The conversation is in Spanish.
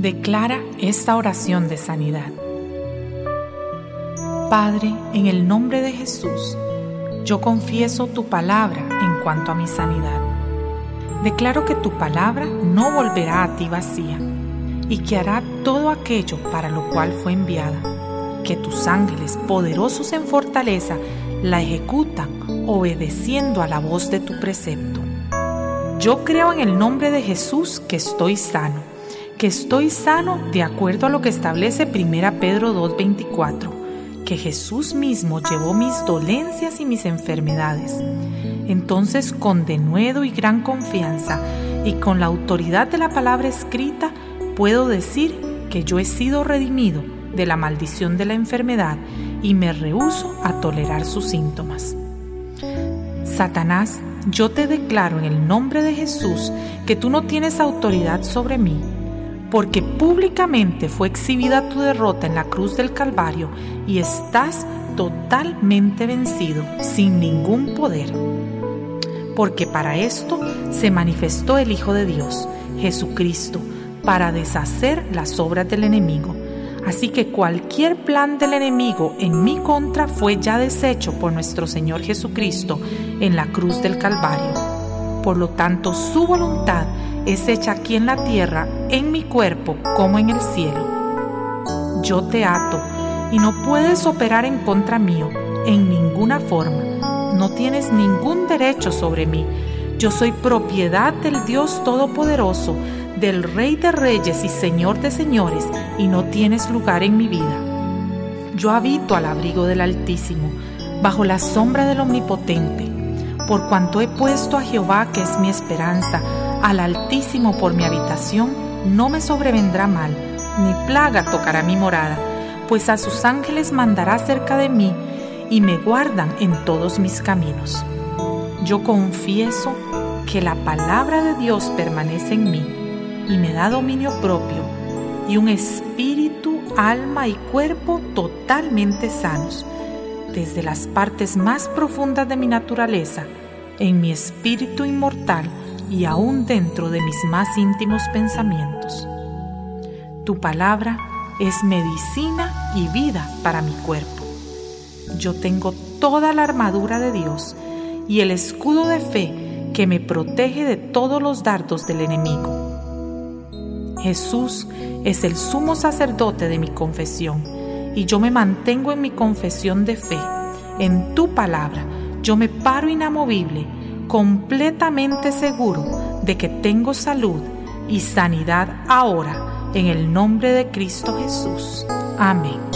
Declara esta oración de sanidad. Padre, en el nombre de Jesús, yo confieso tu palabra en cuanto a mi sanidad. Declaro que tu palabra no volverá a ti vacía y que hará todo aquello para lo cual fue enviada, que tus ángeles poderosos en fortaleza la ejecutan obedeciendo a la voz de tu precepto. Yo creo en el nombre de Jesús que estoy sano que estoy sano de acuerdo a lo que establece 1 Pedro 2.24, que Jesús mismo llevó mis dolencias y mis enfermedades. Entonces, con denuedo y gran confianza y con la autoridad de la palabra escrita, puedo decir que yo he sido redimido de la maldición de la enfermedad y me rehúso a tolerar sus síntomas. Satanás, yo te declaro en el nombre de Jesús que tú no tienes autoridad sobre mí porque públicamente fue exhibida tu derrota en la cruz del Calvario y estás totalmente vencido, sin ningún poder. Porque para esto se manifestó el Hijo de Dios, Jesucristo, para deshacer las obras del enemigo. Así que cualquier plan del enemigo en mi contra fue ya deshecho por nuestro Señor Jesucristo en la cruz del Calvario. Por lo tanto, su voluntad es hecha aquí en la tierra, en mi cuerpo, como en el cielo. Yo te ato y no puedes operar en contra mío en ninguna forma. No tienes ningún derecho sobre mí. Yo soy propiedad del Dios Todopoderoso, del Rey de Reyes y Señor de Señores, y no tienes lugar en mi vida. Yo habito al abrigo del Altísimo, bajo la sombra del Omnipotente. Por cuanto he puesto a Jehová, que es mi esperanza, al Altísimo por mi habitación, no me sobrevendrá mal, ni plaga tocará mi morada, pues a sus ángeles mandará cerca de mí y me guardan en todos mis caminos. Yo confieso que la palabra de Dios permanece en mí y me da dominio propio y un espíritu, alma y cuerpo totalmente sanos, desde las partes más profundas de mi naturaleza, en mi espíritu inmortal, y aún dentro de mis más íntimos pensamientos. Tu palabra es medicina y vida para mi cuerpo. Yo tengo toda la armadura de Dios y el escudo de fe que me protege de todos los dardos del enemigo. Jesús es el sumo sacerdote de mi confesión y yo me mantengo en mi confesión de fe. En tu palabra yo me paro inamovible completamente seguro de que tengo salud y sanidad ahora en el nombre de Cristo Jesús. Amén.